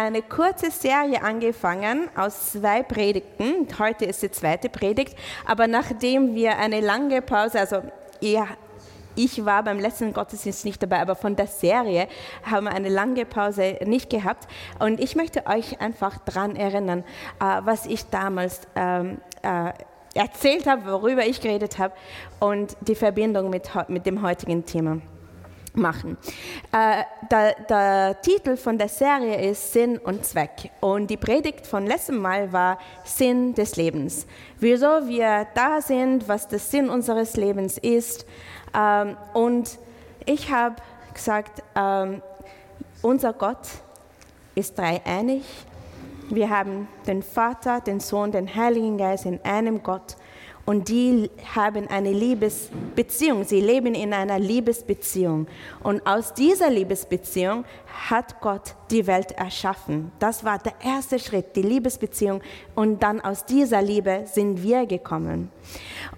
eine kurze Serie angefangen aus zwei Predigten. Heute ist die zweite Predigt, aber nachdem wir eine lange Pause, also ihr, ich war beim letzten Gottesdienst nicht dabei, aber von der Serie haben wir eine lange Pause nicht gehabt. Und ich möchte euch einfach daran erinnern, äh, was ich damals ähm, äh, erzählt habe, worüber ich geredet habe und die Verbindung mit dem heutigen Thema machen. Äh, der, der, Titel von der Serie ist Sinn und Zweck und die Predigt von letztem Mal war Sinn des Lebens. Wieso wir da sind, was der Sinn unseres Lebens ist. Ähm, und ich habe gesagt, ähm, unser Gott ist dreieinig. Wir haben den Vater, den Sohn, den Heiligen Geist in einem Gott und die haben eine Liebesbeziehung. Sie leben in einer Liebesbeziehung. Und aus dieser Liebesbeziehung hat Gott die Welt erschaffen. Das war der erste Schritt, die Liebesbeziehung. Und dann aus dieser Liebe sind wir gekommen.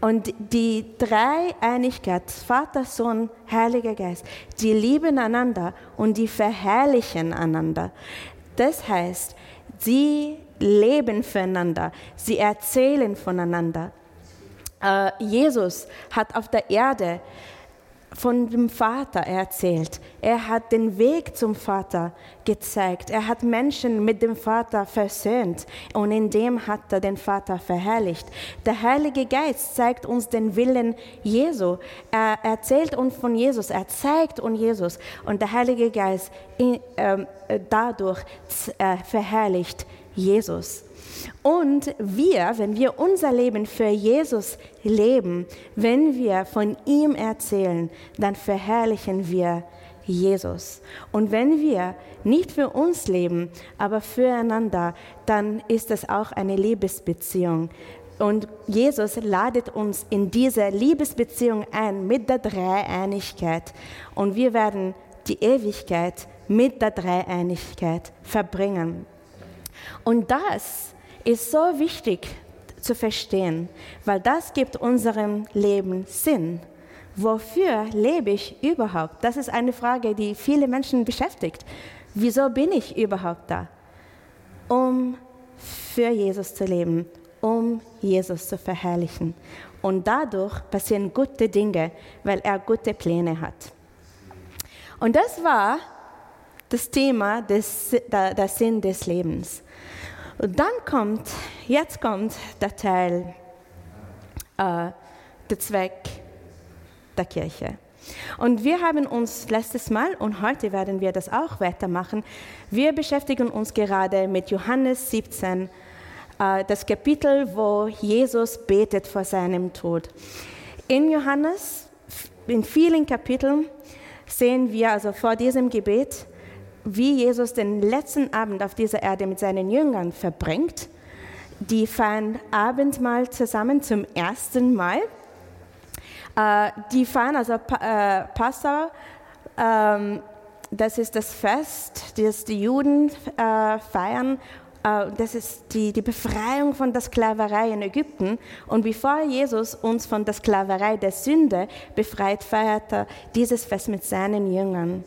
Und die Dreieinigkeit, Vater, Sohn, Heiliger Geist, die lieben einander und die verherrlichen einander. Das heißt, sie leben füreinander, sie erzählen voneinander, Jesus hat auf der Erde von dem Vater erzählt. Er hat den Weg zum Vater gezeigt. Er hat Menschen mit dem Vater versöhnt und in dem hat er den Vater verherrlicht. Der Heilige Geist zeigt uns den Willen Jesu. Er erzählt uns von Jesus, er zeigt uns Jesus und der Heilige Geist äh, dadurch äh, verherrlicht Jesus. Und wir, wenn wir unser Leben für Jesus leben, wenn wir von ihm erzählen, dann verherrlichen wir Jesus. Und wenn wir nicht für uns leben, aber füreinander, dann ist es auch eine Liebesbeziehung. Und Jesus ladet uns in diese Liebesbeziehung ein mit der Dreieinigkeit. Und wir werden die Ewigkeit mit der Dreieinigkeit verbringen. Und das ist so wichtig zu verstehen, weil das gibt unserem Leben Sinn. Wofür lebe ich überhaupt? Das ist eine Frage, die viele Menschen beschäftigt. Wieso bin ich überhaupt da? Um für Jesus zu leben, um Jesus zu verherrlichen. Und dadurch passieren gute Dinge, weil er gute Pläne hat. Und das war das Thema des, der, der Sinn des Lebens. Und dann kommt, jetzt kommt der Teil, äh, der Zweck der Kirche. Und wir haben uns letztes Mal und heute werden wir das auch weitermachen. Wir beschäftigen uns gerade mit Johannes 17, äh, das Kapitel, wo Jesus betet vor seinem Tod. In Johannes, in vielen Kapiteln, sehen wir also vor diesem Gebet, wie Jesus den letzten Abend auf dieser Erde mit seinen Jüngern verbringt. Die feiern Abendmahl zusammen zum ersten Mal. Äh, die feiern also äh, Passau. Ähm, das ist das Fest, das die Juden äh, feiern. Das ist die, die Befreiung von der Sklaverei in Ägypten. Und bevor Jesus uns von der Sklaverei der Sünde befreit, feiert er dieses Fest mit seinen Jüngern.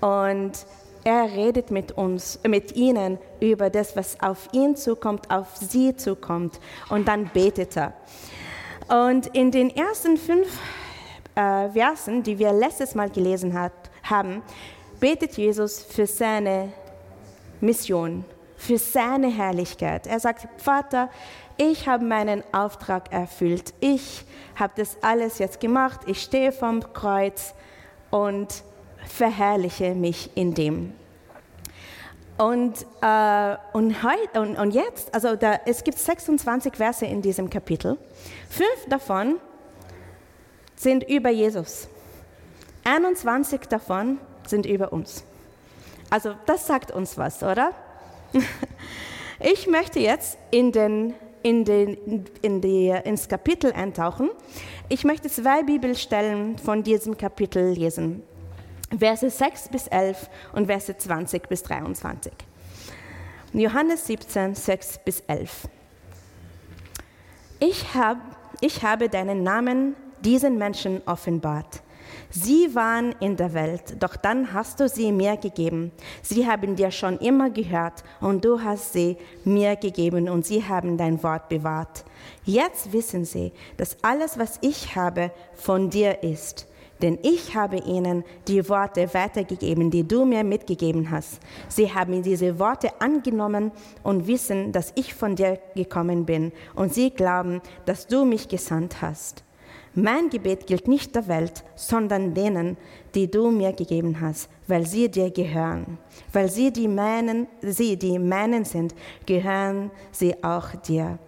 Und er redet mit uns, mit ihnen über das, was auf ihn zukommt, auf sie zukommt. Und dann betet er. Und in den ersten fünf äh, Versen, die wir letztes Mal gelesen hat, haben, betet Jesus für seine Mission, für seine Herrlichkeit. Er sagt, Vater, ich habe meinen Auftrag erfüllt. Ich habe das alles jetzt gemacht. Ich stehe vom Kreuz und verherrliche mich in dem. Und, äh, und, heut, und, und jetzt, also da, es gibt 26 Verse in diesem Kapitel. Fünf davon sind über Jesus. 21 davon sind über uns. Also das sagt uns was, oder? Ich möchte jetzt in den, in den, in die, ins Kapitel eintauchen. Ich möchte zwei Bibelstellen von diesem Kapitel lesen. Verse 6 bis 11 und Verse 20 bis 23. Johannes 17, 6 bis 11. Ich, hab, ich habe deinen Namen diesen Menschen offenbart, Sie waren in der Welt, doch dann hast du sie mir gegeben. Sie haben dir schon immer gehört und du hast sie mir gegeben und sie haben dein Wort bewahrt. Jetzt wissen sie, dass alles, was ich habe, von dir ist. Denn ich habe ihnen die Worte weitergegeben, die du mir mitgegeben hast. Sie haben diese Worte angenommen und wissen, dass ich von dir gekommen bin. Und sie glauben, dass du mich gesandt hast. Mein Gebet gilt nicht der Welt, sondern denen, die du mir gegeben hast, weil sie dir gehören. Weil sie die meinen, sie die meinen sind, gehören sie auch dir.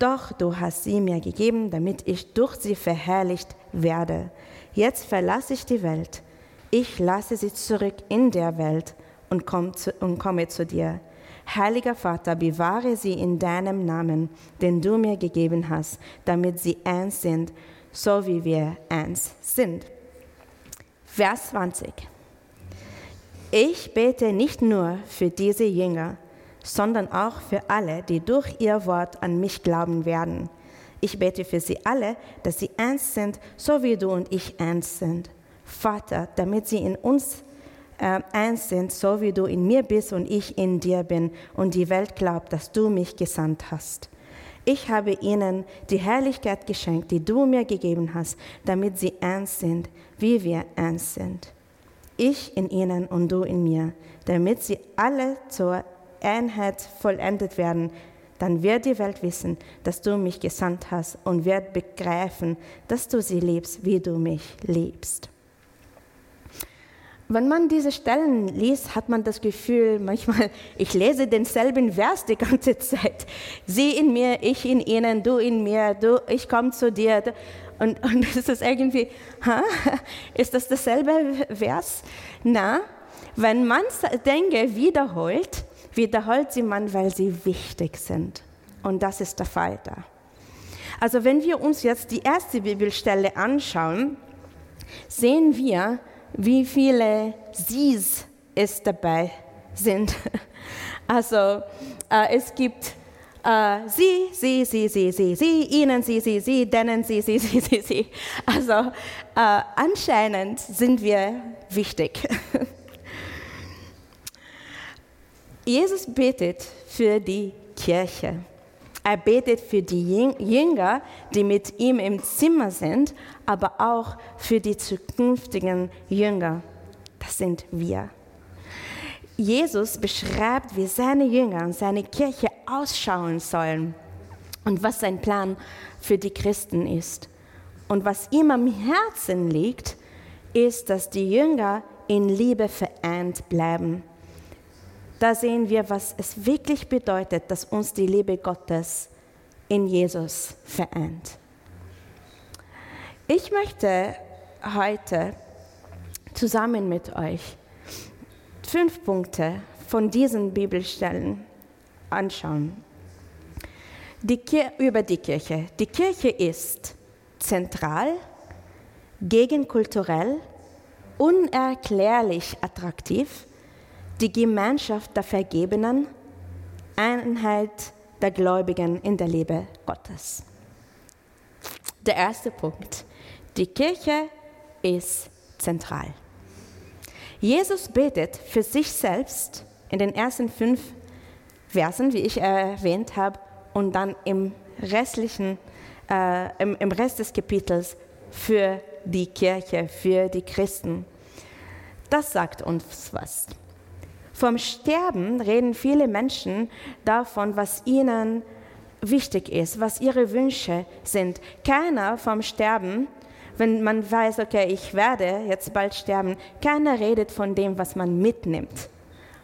Doch du hast sie mir gegeben, damit ich durch sie verherrlicht werde. Jetzt verlasse ich die Welt. Ich lasse sie zurück in der Welt und, komm zu, und komme zu dir. Heiliger Vater, bewahre sie in deinem Namen, den du mir gegeben hast, damit sie eins sind so wie wir eins sind. Vers 20. Ich bete nicht nur für diese Jünger, sondern auch für alle, die durch ihr Wort an mich glauben werden. Ich bete für sie alle, dass sie eins sind, so wie du und ich eins sind. Vater, damit sie in uns äh, eins sind, so wie du in mir bist und ich in dir bin und die Welt glaubt, dass du mich gesandt hast. Ich habe ihnen die Herrlichkeit geschenkt, die du mir gegeben hast, damit sie ernst sind, wie wir ernst sind. Ich in ihnen und du in mir, damit sie alle zur Einheit vollendet werden. Dann wird die Welt wissen, dass du mich gesandt hast und wird begreifen, dass du sie liebst, wie du mich liebst. Wenn man diese Stellen liest, hat man das Gefühl, manchmal, ich lese denselben Vers die ganze Zeit. Sie in mir, ich in ihnen, du in mir, du, ich komme zu dir. Und, und es ist irgendwie, ha, ist das dasselbe Vers? Na, wenn man Dinge wiederholt, wiederholt sie man, weil sie wichtig sind. Und das ist der Fall da. Also wenn wir uns jetzt die erste Bibelstelle anschauen, sehen wir, wie viele Sie's es dabei sind. Also äh, es gibt äh, sie, sie, sie, sie, sie, sie, ihnen, sie, sie, sie, denen, sie, sie, sie, sie, sie. Also äh, anscheinend sind wir wichtig. Jesus betet für die Kirche. Er betet für die Jünger, die mit ihm im Zimmer sind, aber auch für die zukünftigen Jünger. Das sind wir. Jesus beschreibt, wie seine Jünger und seine Kirche ausschauen sollen und was sein Plan für die Christen ist. Und was ihm am Herzen liegt, ist, dass die Jünger in Liebe vereint bleiben da sehen wir, was es wirklich bedeutet, dass uns die Liebe Gottes in Jesus vereint. Ich möchte heute zusammen mit euch fünf Punkte von diesen Bibelstellen anschauen. Die über die Kirche. Die Kirche ist zentral, gegenkulturell, unerklärlich attraktiv, die Gemeinschaft der Vergebenen, Einheit der Gläubigen in der Liebe Gottes. Der erste Punkt. Die Kirche ist zentral. Jesus betet für sich selbst in den ersten fünf Versen, wie ich erwähnt habe, und dann im restlichen, äh, im, im Rest des Kapitels für die Kirche, für die Christen. Das sagt uns was. Vom Sterben reden viele Menschen davon, was ihnen wichtig ist, was ihre Wünsche sind. Keiner vom Sterben, wenn man weiß, okay, ich werde jetzt bald sterben, keiner redet von dem, was man mitnimmt.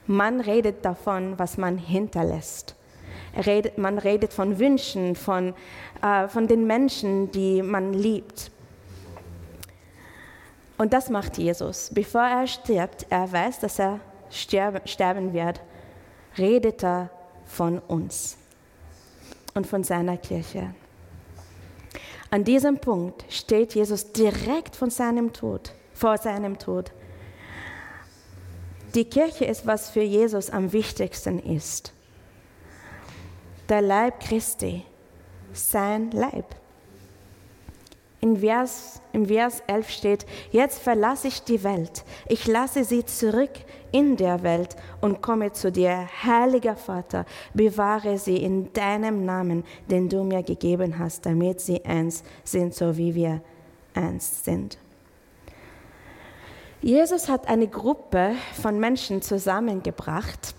Man redet davon, was man hinterlässt. Redet, man redet von Wünschen, von, äh, von den Menschen, die man liebt. Und das macht Jesus. Bevor er stirbt, er weiß, dass er sterben wird, redet er von uns und von seiner Kirche. An diesem Punkt steht Jesus direkt von seinem Tod, vor seinem Tod. Die Kirche ist, was für Jesus am wichtigsten ist. Der Leib Christi, sein Leib. In Vers, Im Vers 11 steht, jetzt verlasse ich die Welt, ich lasse sie zurück in der Welt und komme zu dir, heiliger Vater, bewahre sie in deinem Namen, den du mir gegeben hast, damit sie eins sind, so wie wir eins sind. Jesus hat eine Gruppe von Menschen zusammengebracht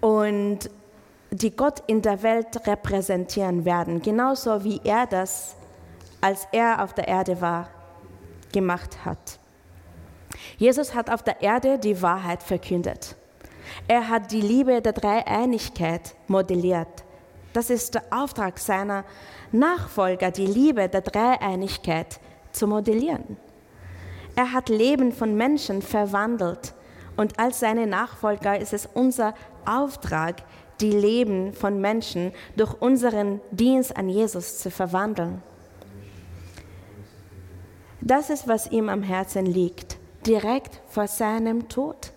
und die Gott in der Welt repräsentieren werden, genauso wie er das als er auf der Erde war, gemacht hat. Jesus hat auf der Erde die Wahrheit verkündet. Er hat die Liebe der Dreieinigkeit modelliert. Das ist der Auftrag seiner Nachfolger, die Liebe der Dreieinigkeit zu modellieren. Er hat Leben von Menschen verwandelt und als seine Nachfolger ist es unser Auftrag, die Leben von Menschen durch unseren Dienst an Jesus zu verwandeln. Das ist, was ihm am Herzen liegt, direkt vor seinem Tod.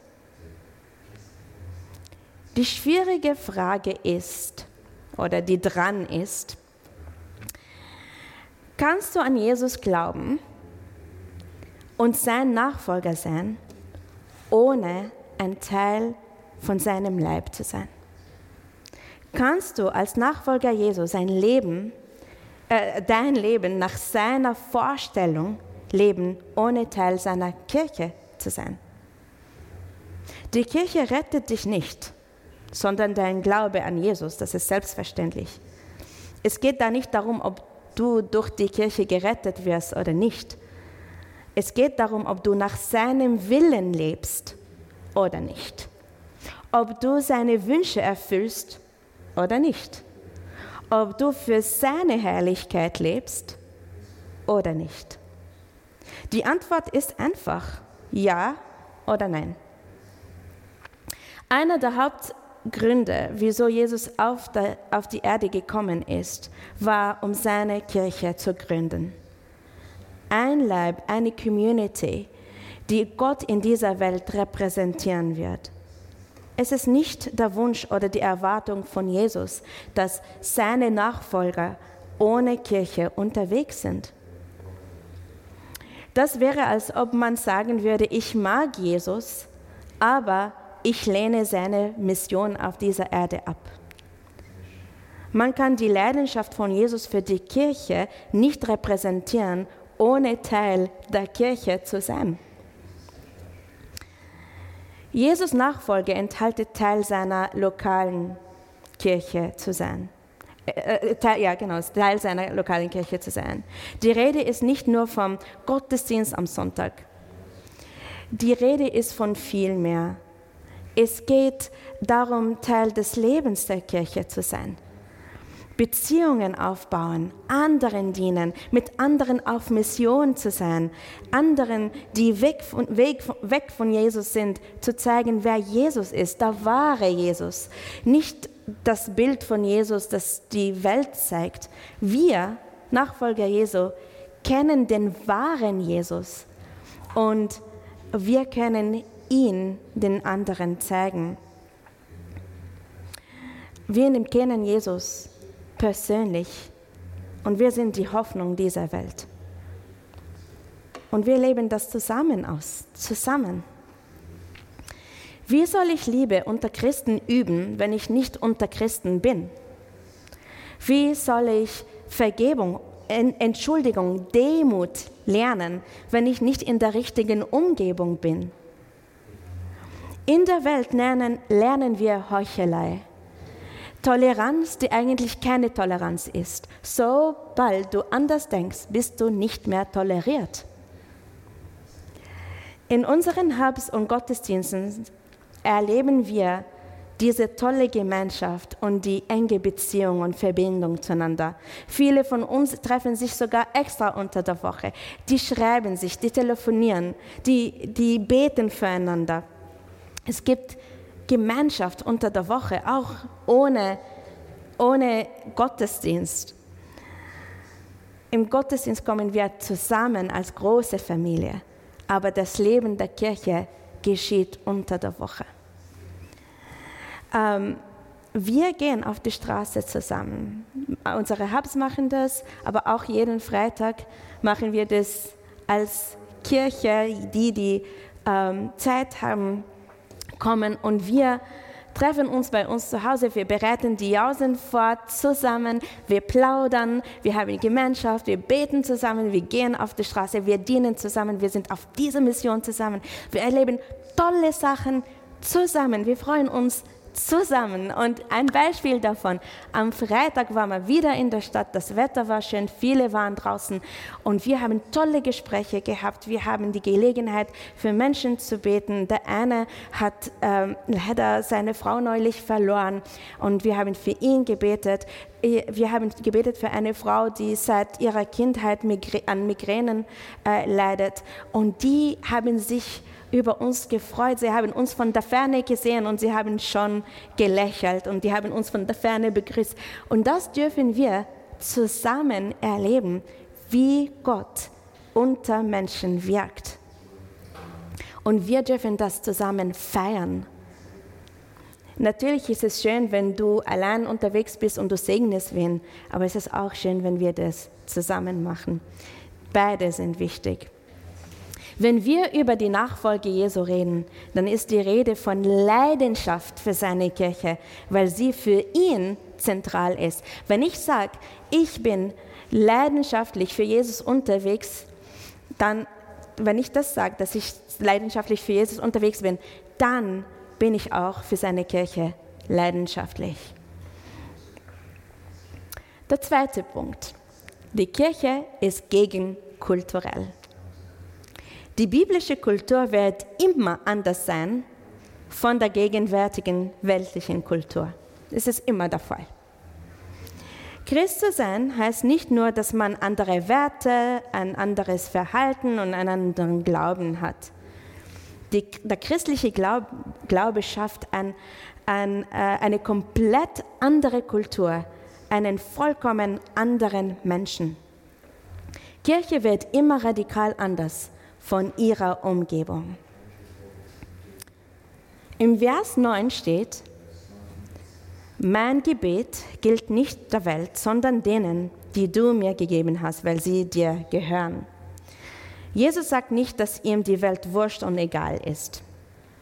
Die schwierige Frage ist, oder die dran ist, kannst du an Jesus glauben und sein Nachfolger sein, ohne ein Teil von seinem Leib zu sein? Kannst du als Nachfolger Jesus sein Leben, äh, dein Leben nach seiner Vorstellung leben, ohne Teil seiner Kirche zu sein. Die Kirche rettet dich nicht, sondern dein Glaube an Jesus, das ist selbstverständlich. Es geht da nicht darum, ob du durch die Kirche gerettet wirst oder nicht. Es geht darum, ob du nach seinem Willen lebst oder nicht. Ob du seine Wünsche erfüllst oder nicht. Ob du für seine Herrlichkeit lebst oder nicht. Die Antwort ist einfach ja oder nein. Einer der Hauptgründe, wieso Jesus auf, der, auf die Erde gekommen ist, war, um seine Kirche zu gründen. Ein Leib, eine Community, die Gott in dieser Welt repräsentieren wird. Es ist nicht der Wunsch oder die Erwartung von Jesus, dass seine Nachfolger ohne Kirche unterwegs sind. Das wäre, als ob man sagen würde, ich mag Jesus, aber ich lehne seine Mission auf dieser Erde ab. Man kann die Leidenschaft von Jesus für die Kirche nicht repräsentieren, ohne Teil der Kirche zu sein. Jesus Nachfolge enthalten Teil seiner lokalen Kirche zu sein. Äh, äh ja, genau, Teil seiner lokalen Kirche zu sein. Die Rede ist nicht nur vom Gottesdienst am Sonntag. Die Rede ist von viel mehr. Es geht darum, Teil des Lebens der Kirche zu sein. Beziehungen aufbauen, anderen dienen, mit anderen auf Mission zu sein, anderen, die weg von, weg, weg von Jesus sind, zu zeigen, wer Jesus ist, der wahre Jesus. Nicht das Bild von Jesus, das die Welt zeigt. Wir, Nachfolger Jesu, kennen den wahren Jesus und wir können ihn den anderen zeigen. Wir kennen Jesus persönlich und wir sind die Hoffnung dieser Welt. Und wir leben das zusammen aus, zusammen. Wie soll ich Liebe unter Christen üben, wenn ich nicht unter Christen bin? Wie soll ich Vergebung, Entschuldigung, Demut lernen, wenn ich nicht in der richtigen Umgebung bin? In der Welt lernen, lernen wir Heuchelei. Toleranz, die eigentlich keine Toleranz ist. Sobald du anders denkst, bist du nicht mehr toleriert. In unseren Hubs und Gottesdiensten erleben wir diese tolle Gemeinschaft und die enge Beziehung und Verbindung zueinander. Viele von uns treffen sich sogar extra unter der Woche. Die schreiben sich, die telefonieren, die, die beten füreinander. Es gibt Gemeinschaft unter der Woche, auch ohne, ohne Gottesdienst. Im Gottesdienst kommen wir zusammen als große Familie, aber das Leben der Kirche geschieht unter der Woche. Ähm, wir gehen auf die Straße zusammen. Unsere Hubs machen das, aber auch jeden Freitag machen wir das als Kirche, die die ähm, Zeit haben, kommen und wir treffen uns bei uns zu Hause, wir bereiten die Jausen fort zusammen, wir plaudern, wir haben Gemeinschaft, wir beten zusammen, wir gehen auf die Straße, wir dienen zusammen, wir sind auf dieser Mission zusammen, wir erleben tolle Sachen zusammen, wir freuen uns zusammen. Und ein Beispiel davon, am Freitag waren wir wieder in der Stadt, das Wetter war schön, viele waren draußen und wir haben tolle Gespräche gehabt. Wir haben die Gelegenheit, für Menschen zu beten. Der eine hat ähm, leider seine Frau neulich verloren und wir haben für ihn gebetet. Wir haben gebetet für eine Frau, die seit ihrer Kindheit an Migränen äh, leidet und die haben sich über uns gefreut. Sie haben uns von der Ferne gesehen und sie haben schon gelächelt und die haben uns von der Ferne begrüßt. Und das dürfen wir zusammen erleben, wie Gott unter Menschen wirkt. Und wir dürfen das zusammen feiern. Natürlich ist es schön, wenn du allein unterwegs bist und du segnest wen, aber es ist auch schön, wenn wir das zusammen machen. Beide sind wichtig. Wenn wir über die Nachfolge Jesu reden, dann ist die Rede von Leidenschaft für seine Kirche, weil sie für ihn zentral ist. Wenn ich sage, ich bin leidenschaftlich für Jesus unterwegs, dann, wenn ich das sage, dass ich leidenschaftlich für Jesus unterwegs bin, dann bin ich auch für seine Kirche leidenschaftlich. Der zweite Punkt. Die Kirche ist gegenkulturell. Die biblische Kultur wird immer anders sein von der gegenwärtigen weltlichen Kultur. Das ist immer der Fall. Christ zu sein heißt nicht nur, dass man andere Werte, ein anderes Verhalten und einen anderen Glauben hat. Die, der christliche Glaub, Glaube schafft ein, ein, äh, eine komplett andere Kultur, einen vollkommen anderen Menschen. Kirche wird immer radikal anders von ihrer Umgebung. Im Vers 9 steht, mein Gebet gilt nicht der Welt, sondern denen, die du mir gegeben hast, weil sie dir gehören. Jesus sagt nicht, dass ihm die Welt wurscht und egal ist.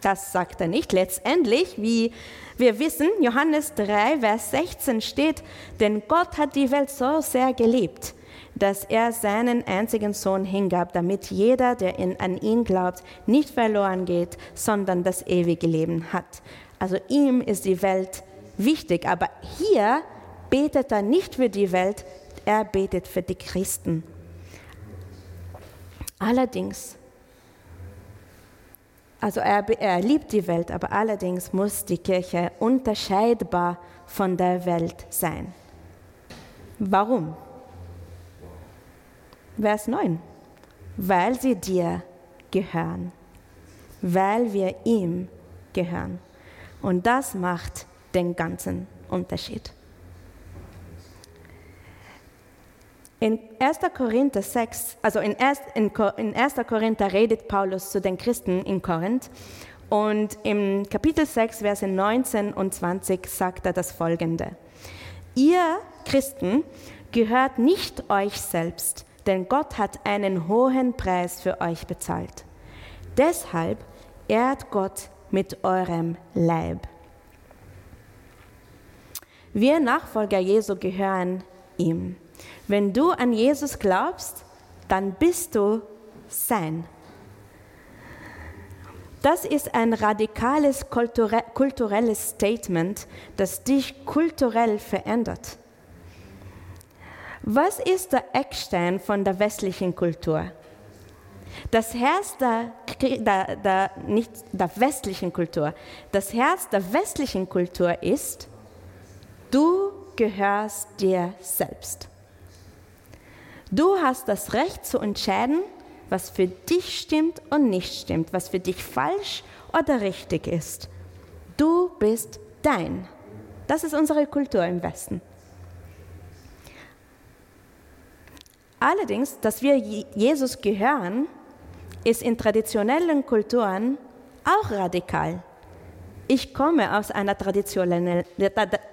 Das sagt er nicht. Letztendlich, wie wir wissen, Johannes 3, Vers 16 steht, denn Gott hat die Welt so sehr geliebt, dass er seinen einzigen Sohn hingab, damit jeder, der in, an ihn glaubt, nicht verloren geht, sondern das ewige Leben hat. Also ihm ist die Welt wichtig, aber hier betet er nicht für die Welt, er betet für die Christen. Allerdings, also er, er liebt die Welt, aber allerdings muss die Kirche unterscheidbar von der Welt sein. Warum? Vers 9. Weil sie dir gehören. Weil wir ihm gehören. Und das macht den ganzen Unterschied. In 1. Korinther 6, also in 1, in 1. Korinther redet Paulus zu den Christen in Korinth und im Kapitel 6, Verse 19 und 20 sagt er das folgende. Ihr Christen gehört nicht euch selbst, denn Gott hat einen hohen Preis für euch bezahlt. Deshalb ehrt Gott mit eurem Leib. Wir Nachfolger Jesu gehören ihm. Wenn du an Jesus glaubst, dann bist du sein. Das ist ein radikales kulturelles Statement, das dich kulturell verändert. Was ist der Eckstein von der westlichen Kultur? Das Herz der, der, der, nicht der westlichen Kultur, das Herz der westlichen Kultur ist, du gehörst dir selbst. Du hast das Recht zu entscheiden, was für dich stimmt und nicht stimmt, was für dich falsch oder richtig ist. Du bist dein. Das ist unsere Kultur im Westen. Allerdings, dass wir Jesus gehören, ist in traditionellen Kulturen auch radikal. Ich komme aus einer traditionellen,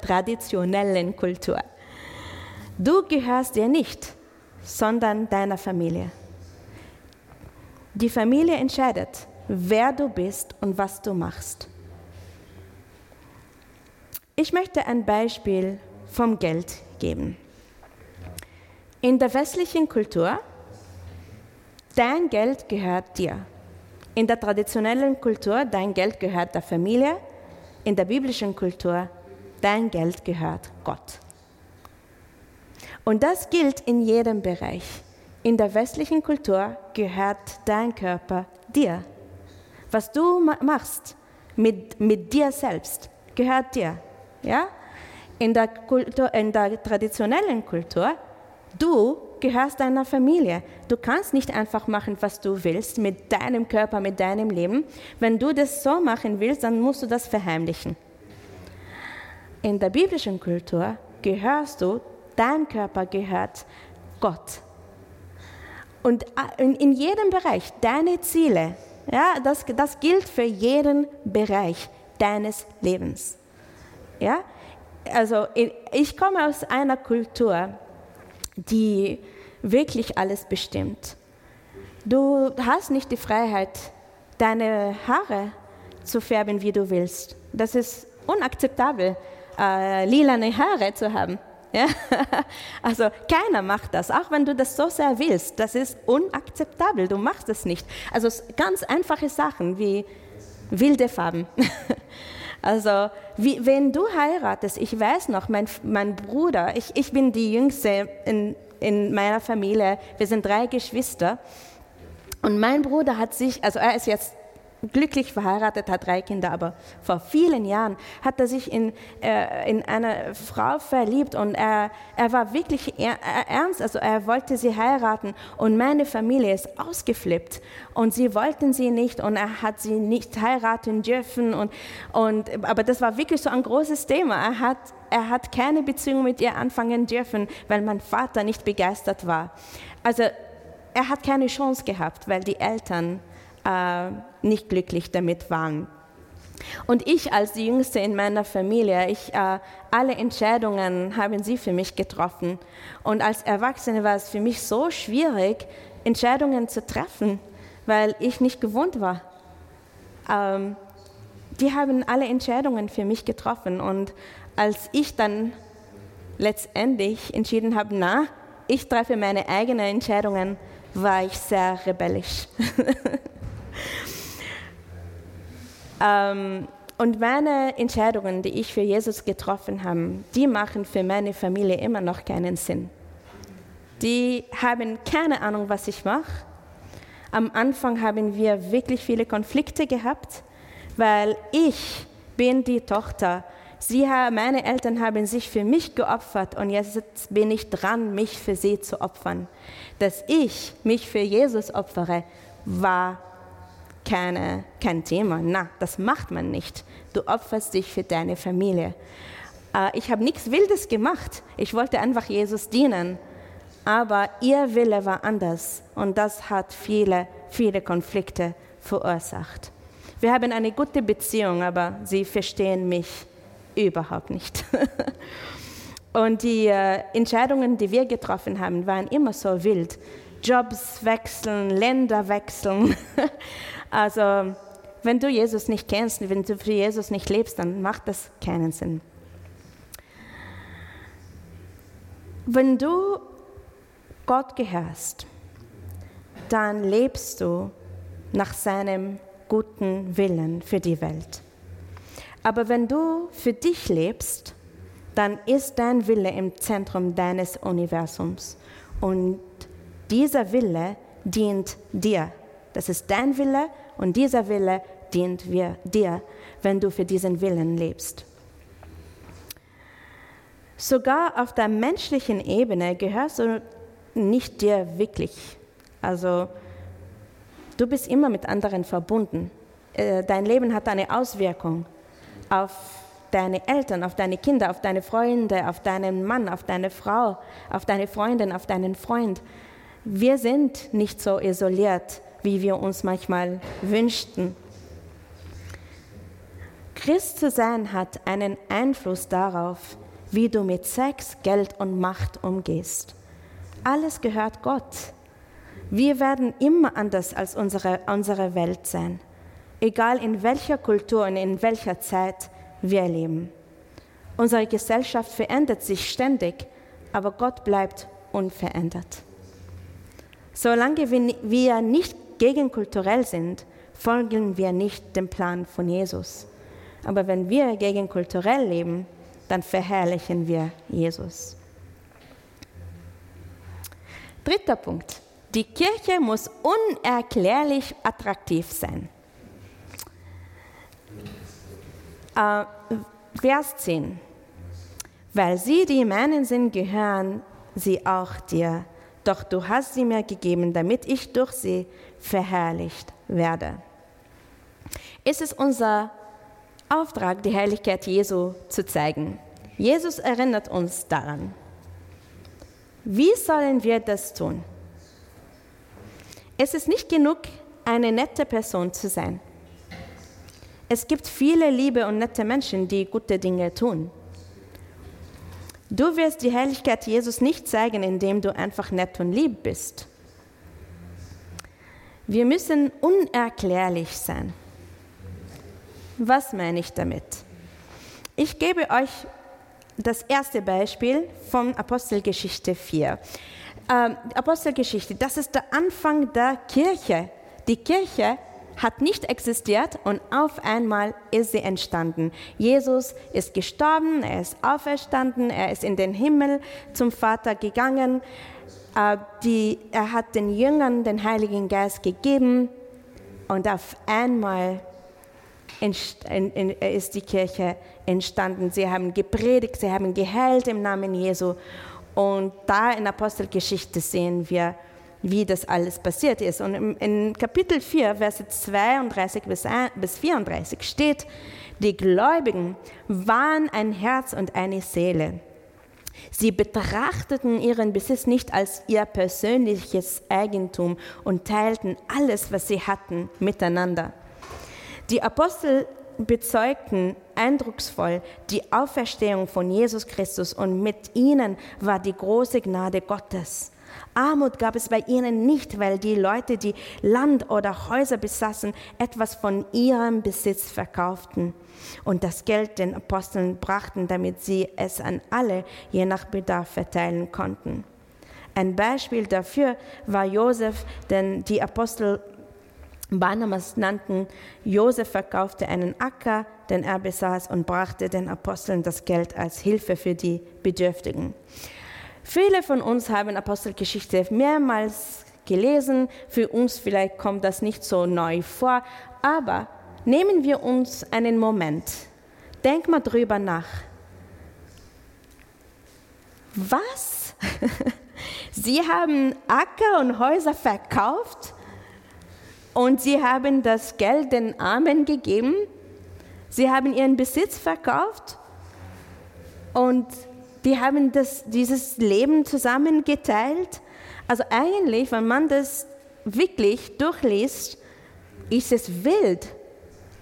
traditionellen Kultur. Du gehörst dir nicht, sondern deiner Familie. Die Familie entscheidet, wer du bist und was du machst. Ich möchte ein Beispiel vom Geld geben. In der westlichen Kultur, dein Geld gehört dir. In der traditionellen Kultur, dein Geld gehört der Familie. In der biblischen Kultur, dein Geld gehört Gott. Und das gilt in jedem Bereich. In der westlichen Kultur gehört dein Körper dir. Was du machst mit, mit dir selbst, gehört dir. Ja? In, der Kultur, in der traditionellen Kultur Du gehörst deiner Familie. Du kannst nicht einfach machen, was du willst mit deinem Körper, mit deinem Leben. Wenn du das so machen willst, dann musst du das verheimlichen. In der biblischen Kultur gehörst du, dein Körper gehört Gott. Und äh, in jedem Bereich, deine Ziele, ja, das, das gilt für jeden Bereich deines Lebens. Ja? Also ich komme aus einer Kultur, die wirklich alles bestimmt. Du hast nicht die Freiheit, deine Haare zu färben, wie du willst. Das ist unakzeptabel, äh, lilane Haare zu haben. Ja? Also keiner macht das, auch wenn du das so sehr willst. Das ist unakzeptabel, du machst es nicht. Also ganz einfache Sachen wie wilde Farben. Also wie, wenn du heiratest, ich weiß noch, mein, mein Bruder, ich, ich bin die Jüngste in, in meiner Familie, wir sind drei Geschwister. Und mein Bruder hat sich, also er ist jetzt glücklich verheiratet, hat drei Kinder, aber vor vielen Jahren hat er sich in, äh, in eine Frau verliebt und er, er war wirklich ernst, also er wollte sie heiraten und meine Familie ist ausgeflippt und sie wollten sie nicht und er hat sie nicht heiraten dürfen und, und aber das war wirklich so ein großes Thema. Er hat, er hat keine Beziehung mit ihr anfangen dürfen, weil mein Vater nicht begeistert war. Also er hat keine Chance gehabt, weil die Eltern äh, nicht glücklich damit waren. Und ich als die Jüngste in meiner Familie, ich, äh, alle Entscheidungen haben sie für mich getroffen. Und als Erwachsene war es für mich so schwierig, Entscheidungen zu treffen, weil ich nicht gewohnt war. Ähm, die haben alle Entscheidungen für mich getroffen. Und als ich dann letztendlich entschieden habe, na, ich treffe meine eigenen Entscheidungen, war ich sehr rebellisch. ähm, und meine Entscheidungen, die ich für Jesus getroffen habe, die machen für meine Familie immer noch keinen Sinn. Die haben keine Ahnung, was ich mache. Am Anfang haben wir wirklich viele Konflikte gehabt, weil ich bin die Tochter. Sie, meine Eltern haben sich für mich geopfert und jetzt bin ich dran, mich für sie zu opfern. Dass ich mich für Jesus opfere, war keine, kein Thema. Na, das macht man nicht. Du opferst dich für deine Familie. Äh, ich habe nichts Wildes gemacht. Ich wollte einfach Jesus dienen. Aber ihr Wille war anders und das hat viele, viele Konflikte verursacht. Wir haben eine gute Beziehung, aber sie verstehen mich überhaupt nicht. und die äh, Entscheidungen, die wir getroffen haben, waren immer so wild. Jobs wechseln, Länder wechseln. Also wenn du Jesus nicht kennst, wenn du für Jesus nicht lebst, dann macht das keinen Sinn. Wenn du Gott gehörst, dann lebst du nach seinem guten Willen für die Welt. Aber wenn du für dich lebst, dann ist dein Wille im Zentrum deines Universums. Und dieser Wille dient dir. Das ist dein Wille und dieser Wille dient wir, dir, wenn du für diesen Willen lebst. Sogar auf der menschlichen Ebene gehörst du nicht dir wirklich. Also du bist immer mit anderen verbunden. Äh, dein Leben hat eine Auswirkung auf deine Eltern, auf deine Kinder, auf deine Freunde, auf deinen Mann, auf deine Frau, auf deine Freundin, auf deinen Freund. Wir sind nicht so isoliert wie wir uns manchmal wünschten. Christ zu sein hat einen Einfluss darauf, wie du mit Sex, Geld und Macht umgehst. Alles gehört Gott. Wir werden immer anders als unsere, unsere Welt sein, egal in welcher Kultur und in welcher Zeit wir leben. Unsere Gesellschaft verändert sich ständig, aber Gott bleibt unverändert. Solange wir nicht gegenkulturell sind, folgen wir nicht dem Plan von Jesus. Aber wenn wir gegenkulturell leben, dann verherrlichen wir Jesus. Dritter Punkt. Die Kirche muss unerklärlich attraktiv sein. Äh, Vers 10. Weil sie die meinen sind, gehören sie auch dir. Doch du hast sie mir gegeben, damit ich durch sie verherrlicht werde. Es ist unser Auftrag, die Herrlichkeit Jesu zu zeigen. Jesus erinnert uns daran. Wie sollen wir das tun? Es ist nicht genug, eine nette Person zu sein. Es gibt viele liebe und nette Menschen, die gute Dinge tun. Du wirst die Herrlichkeit Jesus nicht zeigen, indem du einfach nett und lieb bist. Wir müssen unerklärlich sein. Was meine ich damit? Ich gebe euch das erste Beispiel von Apostelgeschichte 4. Ähm, Apostelgeschichte, das ist der Anfang der Kirche. Die Kirche hat nicht existiert und auf einmal ist sie entstanden. Jesus ist gestorben, er ist auferstanden, er ist in den Himmel zum Vater gegangen. Äh, die, er hat den Jüngern den Heiligen Geist gegeben und auf einmal ist die Kirche entstanden. Sie haben gepredigt, sie haben geheilt im Namen Jesu. Und da in Apostelgeschichte sehen wir, wie das alles passiert ist. Und in Kapitel 4, Verse 32 bis 34 steht, die Gläubigen waren ein Herz und eine Seele. Sie betrachteten ihren Besitz nicht als ihr persönliches Eigentum und teilten alles, was sie hatten, miteinander. Die Apostel bezeugten eindrucksvoll die Auferstehung von Jesus Christus und mit ihnen war die große Gnade Gottes. Armut gab es bei ihnen nicht, weil die Leute, die Land oder Häuser besaßen, etwas von ihrem Besitz verkauften und das Geld den Aposteln brachten, damit sie es an alle je nach Bedarf verteilen konnten. Ein Beispiel dafür war Josef, denn die Apostel Barnabas nannten, Josef verkaufte einen Acker, den er besaß, und brachte den Aposteln das Geld als Hilfe für die Bedürftigen. Viele von uns haben Apostelgeschichte mehrmals gelesen. Für uns vielleicht kommt das nicht so neu vor, aber nehmen wir uns einen Moment. Denk mal drüber nach. Was? Sie haben Acker und Häuser verkauft und sie haben das Geld den Armen gegeben. Sie haben ihren Besitz verkauft und die haben das, dieses Leben zusammen geteilt. Also eigentlich, wenn man das wirklich durchliest, ist es wild.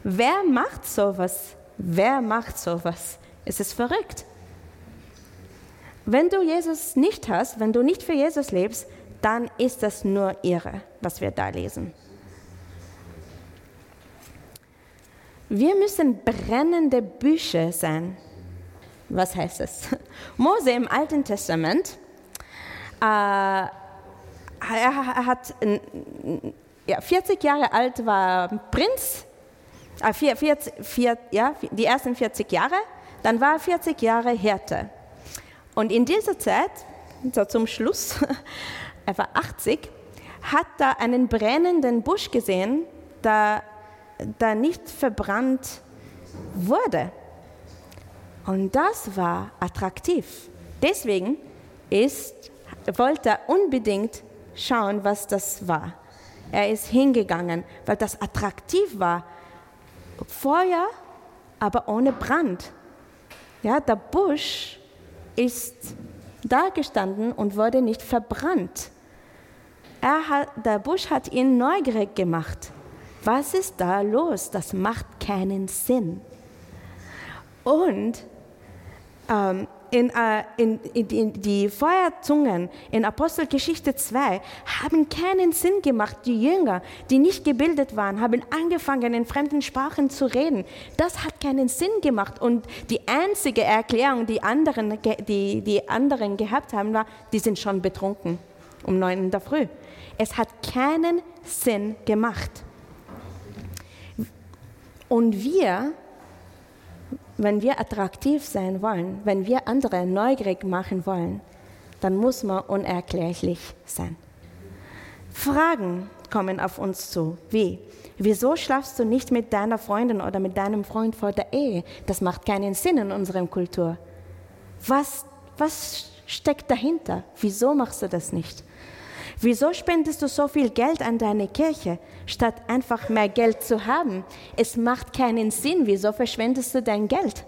Wer macht sowas? Wer macht sowas? Es ist verrückt. Wenn du Jesus nicht hast, wenn du nicht für Jesus lebst, dann ist das nur irre, was wir da lesen. Wir müssen brennende Bücher sein. Was heißt es? Mose im Alten Testament, äh, er hat ja, 40 Jahre alt war Prinz, äh, 40, 4, ja, die ersten 40 Jahre, dann war er 40 Jahre Hirte. Und in dieser Zeit, so zum Schluss, er war 80, hat er einen brennenden Busch gesehen, der da nicht verbrannt wurde. Und das war attraktiv. Deswegen ist, wollte er unbedingt schauen, was das war. Er ist hingegangen, weil das attraktiv war. Feuer, aber ohne Brand. Ja, der Busch ist da gestanden und wurde nicht verbrannt. Er hat, der Busch hat ihn neugierig gemacht. Was ist da los? Das macht keinen Sinn. Und ähm, in, äh, in, in, die Feuerzungen in Apostelgeschichte 2 haben keinen Sinn gemacht. Die Jünger, die nicht gebildet waren, haben angefangen, in fremden Sprachen zu reden. Das hat keinen Sinn gemacht. Und die einzige Erklärung, die anderen, die, die anderen gehabt haben, war, die sind schon betrunken um neun in der Früh. Es hat keinen Sinn gemacht. Und wir wenn wir attraktiv sein wollen, wenn wir andere neugierig machen wollen, dann muss man unerklärlich sein. Fragen kommen auf uns zu. Wie? Wieso schlafst du nicht mit deiner Freundin oder mit deinem Freund vor der Ehe? Das macht keinen Sinn in unserer Kultur. Was, was steckt dahinter? Wieso machst du das nicht? Wieso spendest du so viel Geld an deine Kirche, statt einfach mehr Geld zu haben? Es macht keinen Sinn. Wieso verschwendest du dein Geld?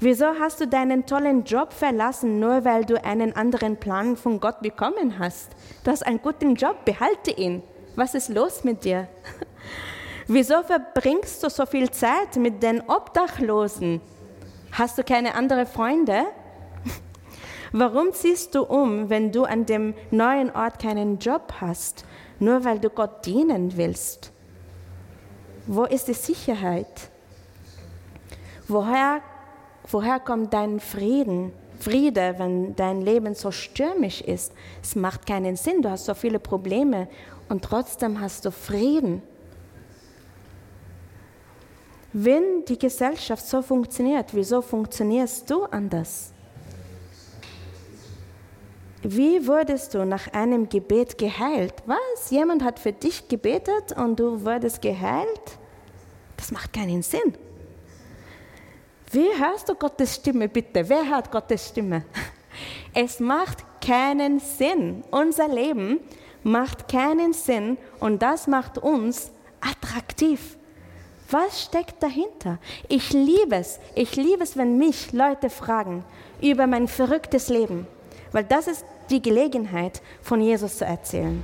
Wieso hast du deinen tollen Job verlassen, nur weil du einen anderen Plan von Gott bekommen hast? Du hast einen guten Job, behalte ihn. Was ist los mit dir? Wieso verbringst du so viel Zeit mit den Obdachlosen? Hast du keine anderen Freunde? Warum ziehst du um, wenn du an dem neuen Ort keinen Job hast, nur weil du Gott dienen willst? Wo ist die Sicherheit? Woher, woher kommt dein Frieden? Friede, wenn dein Leben so stürmisch ist. Es macht keinen Sinn. Du hast so viele Probleme und trotzdem hast du Frieden. Wenn die Gesellschaft so funktioniert, wieso funktionierst du anders? Wie wurdest du nach einem Gebet geheilt? Was? Jemand hat für dich gebetet und du wurdest geheilt? Das macht keinen Sinn. Wie hörst du Gottes Stimme bitte? Wer hört Gottes Stimme? Es macht keinen Sinn. Unser Leben macht keinen Sinn und das macht uns attraktiv. Was steckt dahinter? Ich liebe es. Ich liebe es, wenn mich Leute fragen über mein verrücktes Leben, weil das ist die Gelegenheit, von Jesus zu erzählen.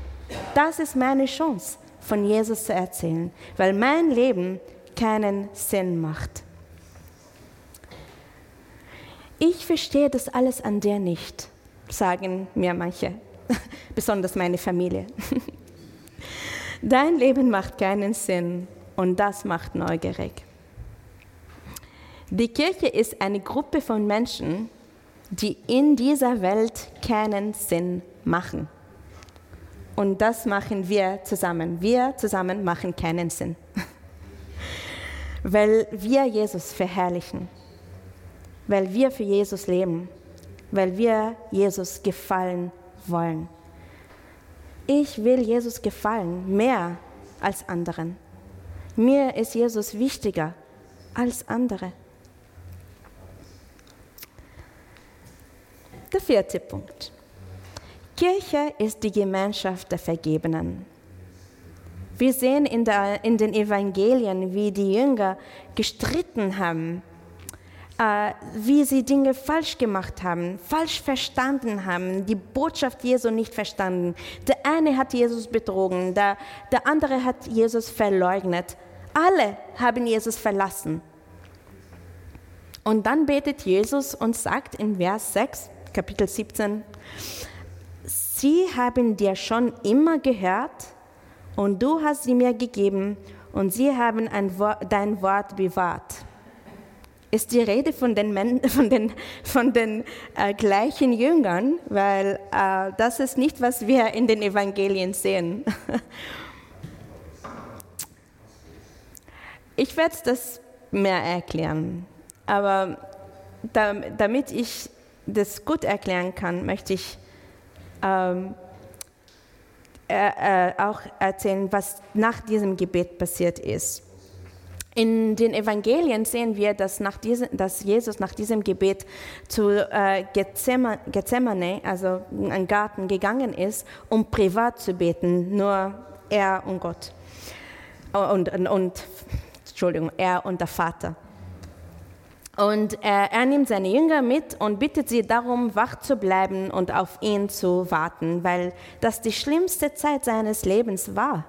Das ist meine Chance, von Jesus zu erzählen, weil mein Leben keinen Sinn macht. Ich verstehe das alles an dir nicht, sagen mir manche, besonders meine Familie. Dein Leben macht keinen Sinn und das macht neugierig. Die Kirche ist eine Gruppe von Menschen, die in dieser Welt keinen Sinn machen. Und das machen wir zusammen. Wir zusammen machen keinen Sinn. Weil wir Jesus verherrlichen. Weil wir für Jesus leben. Weil wir Jesus gefallen wollen. Ich will Jesus gefallen, mehr als anderen. Mir ist Jesus wichtiger als andere. Der vierte Punkt. Kirche ist die Gemeinschaft der Vergebenen. Wir sehen in, der, in den Evangelien, wie die Jünger gestritten haben, äh, wie sie Dinge falsch gemacht haben, falsch verstanden haben, die Botschaft Jesu nicht verstanden. Der eine hat Jesus betrogen, der, der andere hat Jesus verleugnet. Alle haben Jesus verlassen. Und dann betet Jesus und sagt in Vers 6, Kapitel 17. Sie haben dir schon immer gehört und du hast sie mir gegeben und sie haben Wort, dein Wort bewahrt. Ist die Rede von den, von den, von den äh, gleichen Jüngern, weil äh, das ist nicht, was wir in den Evangelien sehen. Ich werde das mehr erklären, aber damit ich das gut erklären kann, möchte ich ähm, äh, äh, auch erzählen, was nach diesem Gebet passiert ist. In den Evangelien sehen wir, dass, nach diesem, dass Jesus nach diesem Gebet zu äh, Gethsemane, also in einen Garten gegangen ist, um privat zu beten, nur er und Gott. Und, und, und Entschuldigung, er und der Vater. Und er, er, nimmt seine Jünger mit und bittet sie darum, wach zu bleiben und auf ihn zu warten, weil das die schlimmste Zeit seines Lebens war.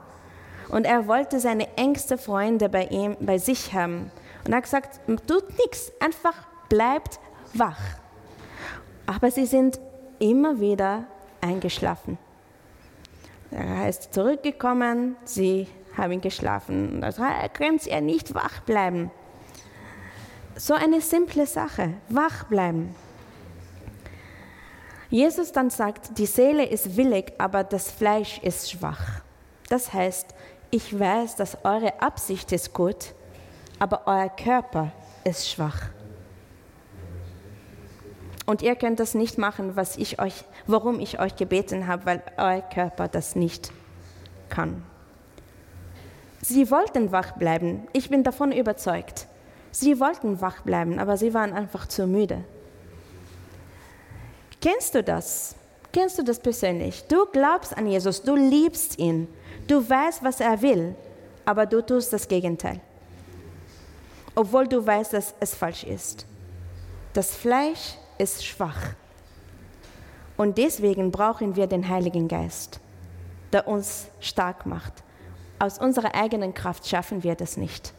Und er wollte seine engsten Freunde bei ihm, bei sich haben. Und er hat gesagt, tut nichts, einfach bleibt wach. Aber sie sind immer wieder eingeschlafen. Er ist zurückgekommen, sie haben geschlafen. Also könnt ihr nicht wach bleiben. So eine simple Sache, wach bleiben. Jesus dann sagt, die Seele ist willig, aber das Fleisch ist schwach. Das heißt, ich weiß, dass eure Absicht ist gut, aber euer Körper ist schwach. Und ihr könnt das nicht machen, was ich euch, worum ich euch gebeten habe, weil euer Körper das nicht kann. Sie wollten wach bleiben. Ich bin davon überzeugt. Sie wollten wach bleiben, aber sie waren einfach zu müde. Kennst du das? Kennst du das persönlich? Du glaubst an Jesus, du liebst ihn, du weißt, was er will, aber du tust das Gegenteil. Obwohl du weißt, dass es falsch ist. Das Fleisch ist schwach. Und deswegen brauchen wir den Heiligen Geist, der uns stark macht. Aus unserer eigenen Kraft schaffen wir das nicht,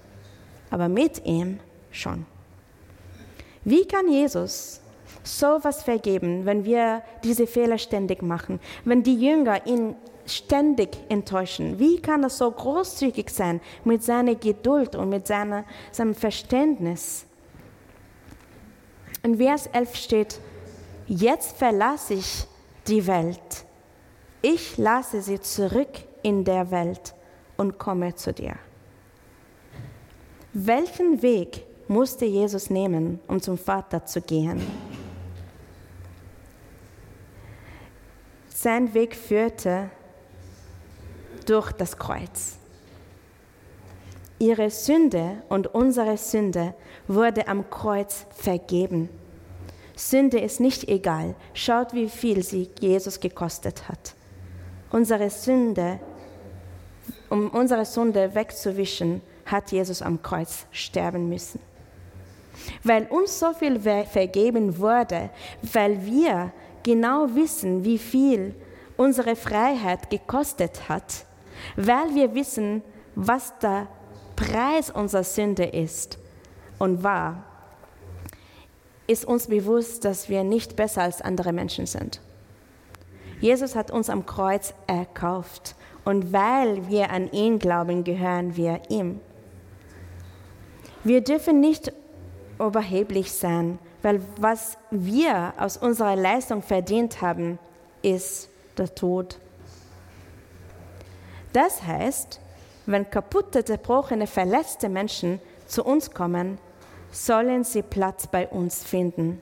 aber mit ihm schon. Wie kann Jesus so was vergeben, wenn wir diese Fehler ständig machen, wenn die Jünger ihn ständig enttäuschen? Wie kann er so großzügig sein mit seiner Geduld und mit seiner, seinem Verständnis? In Vers 11 steht, jetzt verlasse ich die Welt. Ich lasse sie zurück in der Welt und komme zu dir. Welchen Weg musste Jesus nehmen, um zum Vater zu gehen? Sein Weg führte durch das Kreuz. Ihre Sünde und unsere Sünde wurde am Kreuz vergeben. Sünde ist nicht egal. Schaut, wie viel sie Jesus gekostet hat. Unsere Sünde, um unsere Sünde wegzuwischen, hat Jesus am Kreuz sterben müssen. Weil uns so viel vergeben wurde, weil wir genau wissen, wie viel unsere Freiheit gekostet hat, weil wir wissen, was der Preis unserer Sünde ist und war, ist uns bewusst, dass wir nicht besser als andere Menschen sind. Jesus hat uns am Kreuz erkauft und weil wir an ihn glauben, gehören wir ihm. Wir dürfen nicht überheblich sein, weil was wir aus unserer Leistung verdient haben, ist der Tod. Das heißt, wenn kaputte, zerbrochene, verletzte Menschen zu uns kommen, sollen sie Platz bei uns finden,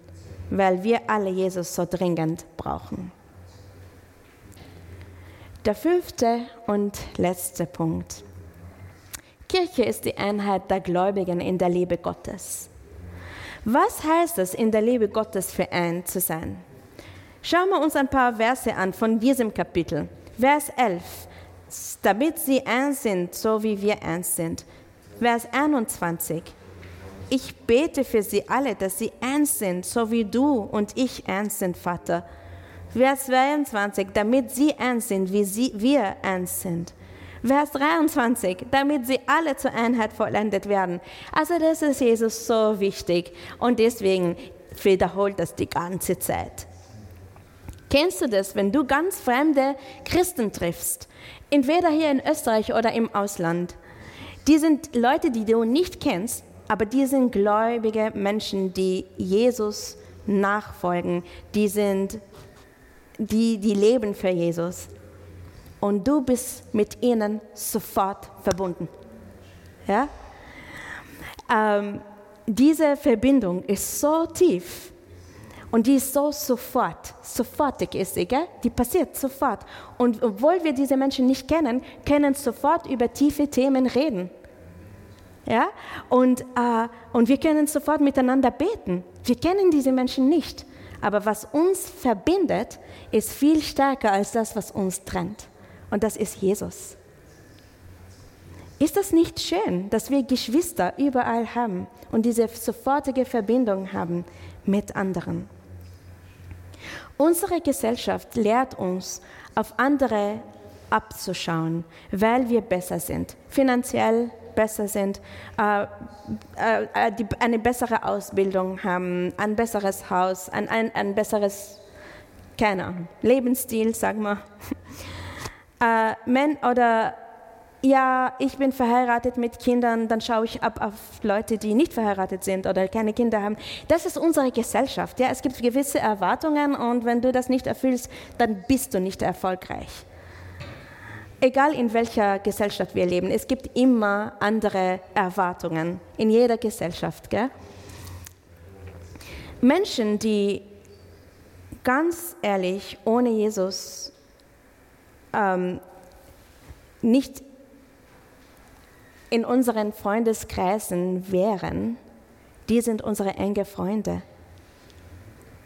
weil wir alle Jesus so dringend brauchen. Der fünfte und letzte Punkt. Kirche ist die Einheit der Gläubigen in der Liebe Gottes. Was heißt es, in der Liebe Gottes vereint zu sein? Schauen wir uns ein paar Verse an von diesem Kapitel. Vers 11 damit sie eins sind, so wie wir eins sind. Vers 21. Ich bete für sie alle, dass sie eins sind, so wie du und ich eins sind, Vater. Vers 22, damit sie eins sind, wie sie, wir eins sind. Vers 23, damit sie alle zur Einheit vollendet werden. Also das ist Jesus so wichtig und deswegen wiederholt das die ganze Zeit. Kennst du das, wenn du ganz fremde Christen triffst? entweder hier in Österreich oder im Ausland. Die sind Leute, die du nicht kennst, aber die sind gläubige Menschen, die Jesus nachfolgen. Die sind, die, die leben für Jesus. Und du bist mit ihnen sofort verbunden. Ja? Ähm, diese Verbindung ist so tief und die ist so sofort, sofortig ist sie, gell? die passiert sofort. Und obwohl wir diese Menschen nicht kennen, können sofort über tiefe Themen reden. Ja? Und, äh, und wir können sofort miteinander beten. Wir kennen diese Menschen nicht. Aber was uns verbindet, ist viel stärker als das, was uns trennt. Und das ist Jesus. Ist das nicht schön, dass wir Geschwister überall haben und diese sofortige Verbindung haben mit anderen? Unsere Gesellschaft lehrt uns, auf andere abzuschauen, weil wir besser sind, finanziell besser sind, äh, äh, die eine bessere Ausbildung haben, ein besseres Haus, ein, ein, ein besseres, keine Ahnung, Lebensstil, sagen wir. Äh, Men oder ja, ich bin verheiratet mit Kindern, dann schaue ich ab auf Leute, die nicht verheiratet sind oder keine Kinder haben. Das ist unsere Gesellschaft. Ja, es gibt gewisse Erwartungen und wenn du das nicht erfüllst, dann bist du nicht erfolgreich. Egal in welcher Gesellschaft wir leben, es gibt immer andere Erwartungen in jeder Gesellschaft. Gell? Menschen, die ganz ehrlich ohne Jesus ähm, nicht in unseren Freundeskreisen wären, die sind unsere enge Freunde.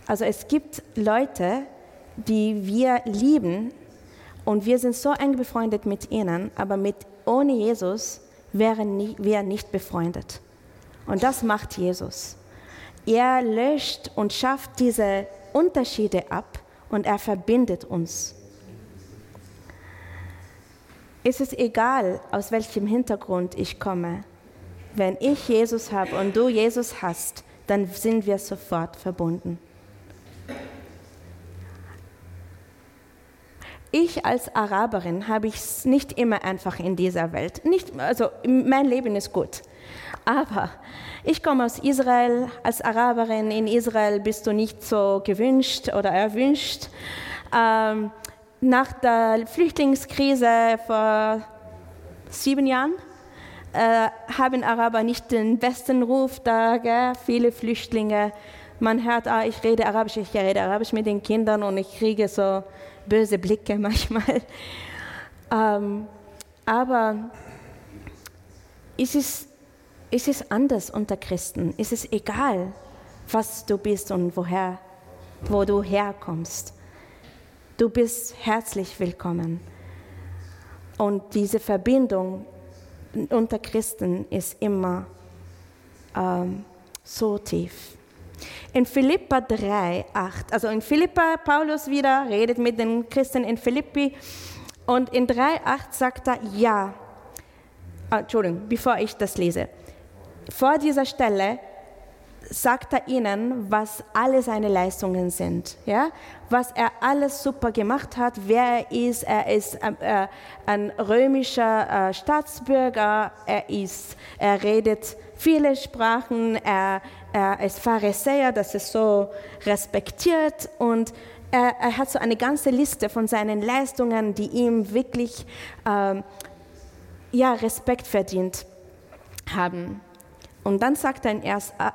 Also es gibt Leute, die wir lieben und wir sind so eng befreundet mit ihnen, aber mit, ohne Jesus wären wir nicht befreundet. Und das macht Jesus. Er löscht und schafft diese Unterschiede ab und er verbindet uns ist es egal, aus welchem Hintergrund ich komme. Wenn ich Jesus habe und du Jesus hast, dann sind wir sofort verbunden. Ich als Araberin habe es nicht immer einfach in dieser Welt. Nicht, also mein Leben ist gut. Aber ich komme aus Israel. Als Araberin in Israel bist du nicht so gewünscht oder erwünscht. Ähm, nach der Flüchtlingskrise vor sieben Jahren äh, haben Araber nicht den besten Ruf da, gell? viele Flüchtlinge. Man hört, ah, ich rede Arabisch, ich rede Arabisch mit den Kindern und ich kriege so böse Blicke manchmal. ähm, aber ist es, ist es anders unter Christen? Ist es egal, was du bist und woher, wo du herkommst? Du bist herzlich willkommen. Und diese Verbindung unter Christen ist immer ähm, so tief. In Philippa 3, 8, also in Philippa, Paulus wieder redet mit den Christen in Philippi und in 3, 8 sagt er, ja, ah, Entschuldigung, bevor ich das lese. Vor dieser Stelle sagt er ihnen, was alle seine Leistungen sind, ja? was er alles super gemacht hat, wer er ist. Er ist äh, ein römischer äh, Staatsbürger, er, ist, er redet viele Sprachen, er, er ist Pharisäer, das ist so respektiert und er, er, hat so eine ganze Liste von seinen Leistungen, die ihm wirklich äh, ja, Respekt verdient haben. Und dann sagt er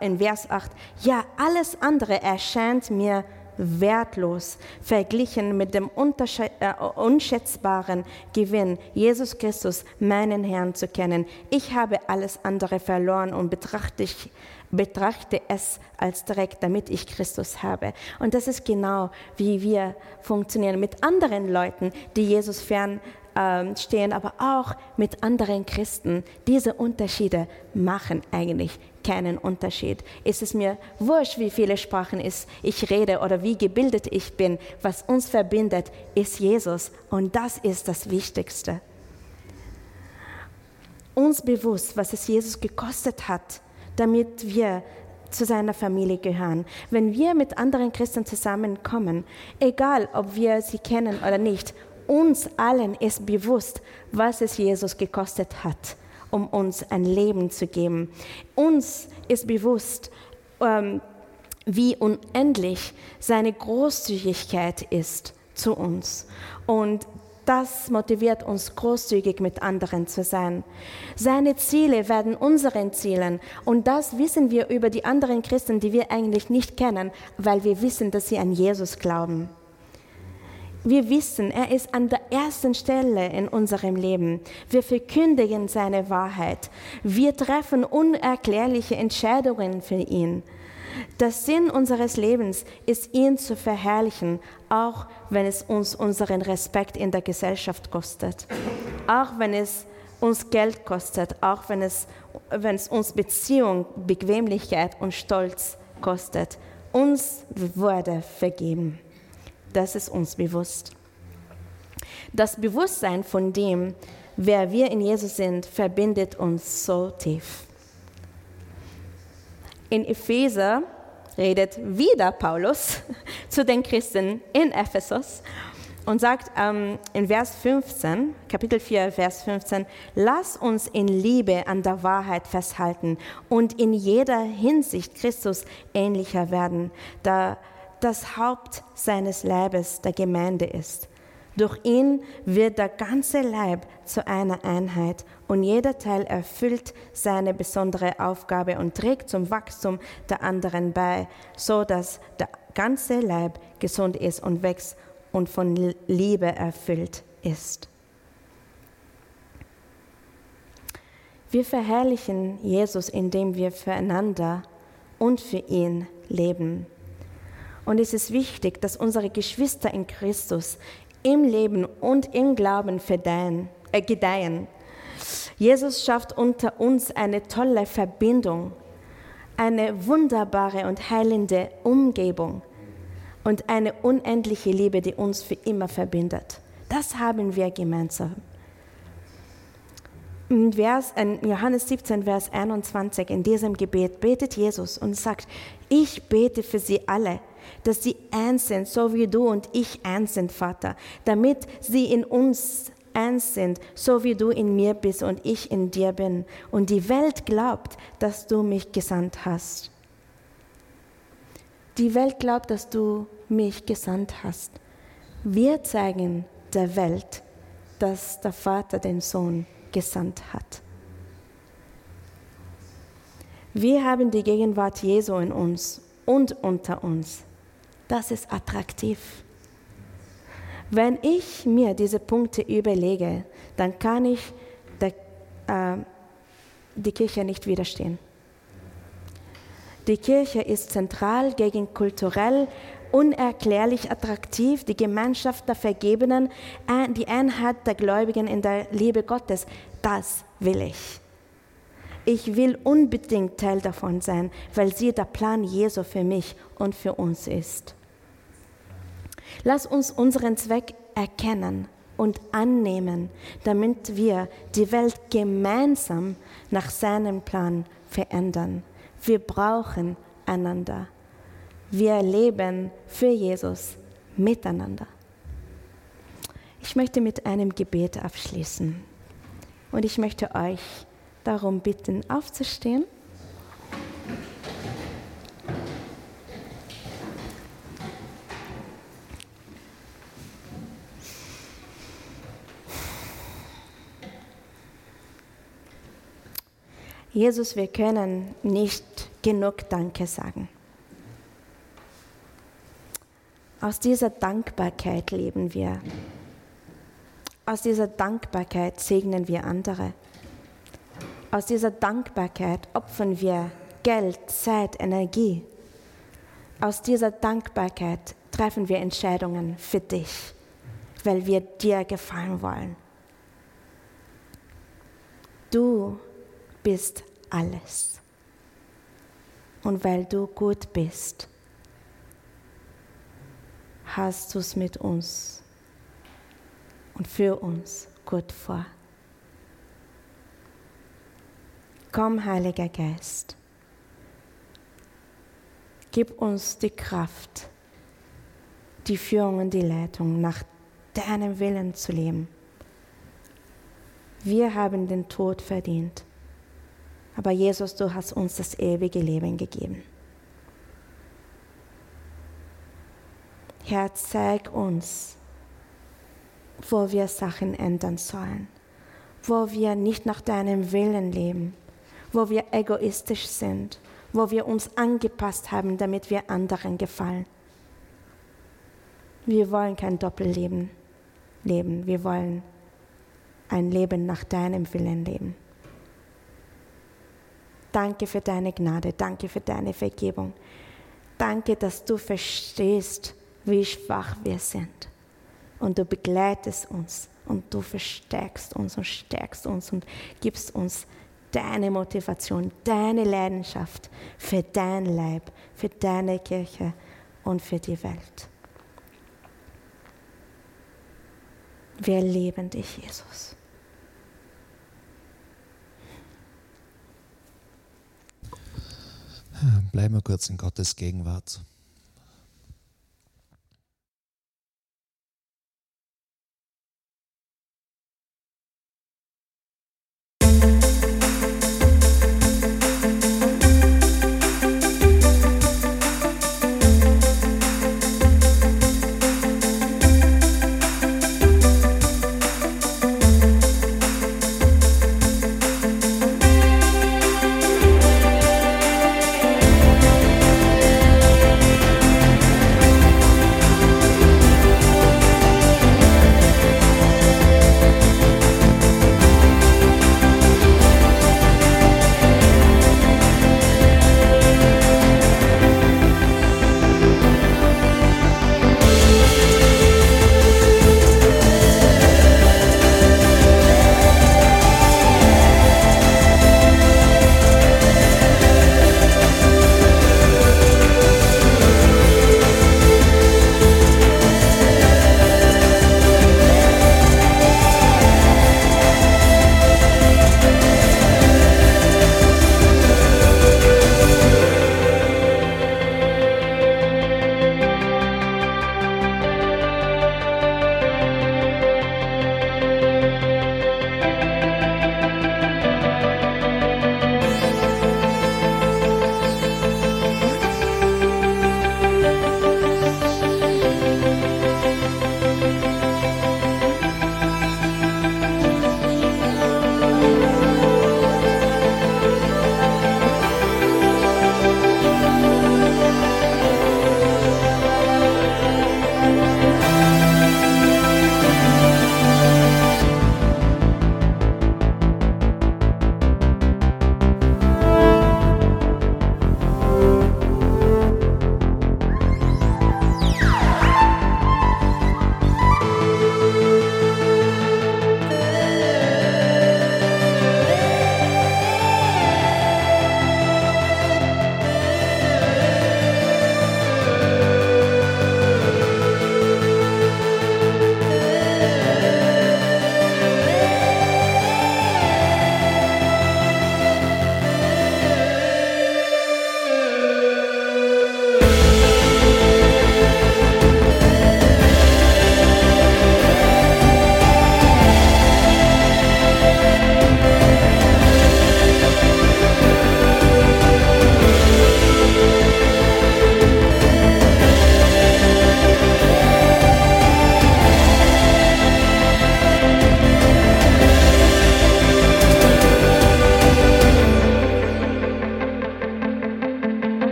in Vers 8, ja, alles andere erscheint mir wertlos verglichen mit dem äh, unschätzbaren Gewinn, Jesus Christus, meinen Herrn zu kennen. Ich habe alles andere verloren und betrachte, ich, betrachte es als Dreck, damit ich Christus habe. Und das ist genau, wie wir funktionieren mit anderen Leuten, die Jesus fern ähm, stehen, aber auch mit anderen Christen. Diese Unterschiede machen eigentlich keinen Unterschied. Ist es mir wurscht, wie viele Sprachen ich rede oder wie gebildet ich bin. Was uns verbindet, ist Jesus und das ist das Wichtigste. Uns bewusst, was es Jesus gekostet hat, damit wir zu seiner Familie gehören. Wenn wir mit anderen Christen zusammenkommen, egal ob wir sie kennen oder nicht, uns allen ist bewusst, was es Jesus gekostet hat, um uns ein Leben zu geben. Uns ist bewusst, ähm, wie unendlich seine Großzügigkeit ist zu uns. Und das motiviert uns großzügig mit anderen zu sein. Seine Ziele werden unseren Zielen und das wissen wir über die anderen Christen, die wir eigentlich nicht kennen, weil wir wissen, dass sie an Jesus glauben. Wir wissen, er ist an der ersten Stelle in unserem Leben. Wir verkündigen seine Wahrheit. Wir treffen unerklärliche Entscheidungen für ihn. Der Sinn unseres Lebens ist, ihn zu verherrlichen, auch wenn es uns unseren Respekt in der Gesellschaft kostet. Auch wenn es uns Geld kostet, auch wenn es, wenn es uns Beziehung, Bequemlichkeit und Stolz kostet. Uns wurde vergeben das ist uns bewusst. Das Bewusstsein von dem, wer wir in Jesus sind, verbindet uns so tief. In Epheser redet wieder Paulus zu den Christen in Ephesus und sagt ähm, in Vers 15, Kapitel 4, Vers 15, lass uns in Liebe an der Wahrheit festhalten und in jeder Hinsicht Christus ähnlicher werden, da das Haupt seines Leibes der Gemeinde ist. Durch ihn wird der ganze Leib zu einer Einheit und jeder Teil erfüllt seine besondere Aufgabe und trägt zum Wachstum der anderen bei, so dass der ganze Leib gesund ist und wächst und von Liebe erfüllt ist. Wir verherrlichen Jesus, indem wir füreinander und für ihn leben. Und es ist wichtig, dass unsere Geschwister in Christus im Leben und im Glauben verdeihen, äh, gedeihen. Jesus schafft unter uns eine tolle Verbindung, eine wunderbare und heilende Umgebung und eine unendliche Liebe, die uns für immer verbindet. Das haben wir gemeinsam. In, Vers, in Johannes 17, Vers 21, in diesem Gebet betet Jesus und sagt, ich bete für sie alle dass sie eins sind, so wie du und ich eins sind, Vater, damit sie in uns eins sind, so wie du in mir bist und ich in dir bin. Und die Welt glaubt, dass du mich gesandt hast. Die Welt glaubt, dass du mich gesandt hast. Wir zeigen der Welt, dass der Vater den Sohn gesandt hat. Wir haben die Gegenwart Jesu in uns und unter uns. Das ist attraktiv. Wenn ich mir diese Punkte überlege, dann kann ich der, äh, die Kirche nicht widerstehen. Die Kirche ist zentral gegen kulturell unerklärlich attraktiv, die Gemeinschaft der Vergebenen, äh, die Einheit der Gläubigen in der Liebe Gottes. Das will ich. Ich will unbedingt Teil davon sein, weil sie der Plan Jesu für mich und für uns ist. Lass uns unseren Zweck erkennen und annehmen, damit wir die Welt gemeinsam nach seinem Plan verändern. Wir brauchen einander. Wir leben für Jesus miteinander. Ich möchte mit einem Gebet abschließen und ich möchte euch darum bitten, aufzustehen. Jesus, wir können nicht genug Danke sagen. Aus dieser Dankbarkeit leben wir. Aus dieser Dankbarkeit segnen wir andere. Aus dieser Dankbarkeit opfern wir Geld, Zeit, Energie. Aus dieser Dankbarkeit treffen wir Entscheidungen für dich, weil wir dir gefallen wollen. Du bist alles. Und weil du gut bist, hast du es mit uns und für uns gut vor. Komm, Heiliger Geist, gib uns die Kraft, die Führung und die Leitung nach deinem Willen zu leben. Wir haben den Tod verdient. Aber Jesus, du hast uns das ewige Leben gegeben. Herr, zeig uns, wo wir Sachen ändern sollen, wo wir nicht nach deinem Willen leben, wo wir egoistisch sind, wo wir uns angepasst haben, damit wir anderen gefallen. Wir wollen kein Doppelleben leben, wir wollen ein Leben nach deinem Willen leben. Danke für deine Gnade, danke für deine Vergebung. Danke, dass du verstehst, wie schwach wir sind. Und du begleitest uns und du verstärkst uns und stärkst uns und gibst uns deine Motivation, deine Leidenschaft für dein Leib, für deine Kirche und für die Welt. Wir lieben dich, Jesus. Bleiben wir kurz in Gottes Gegenwart.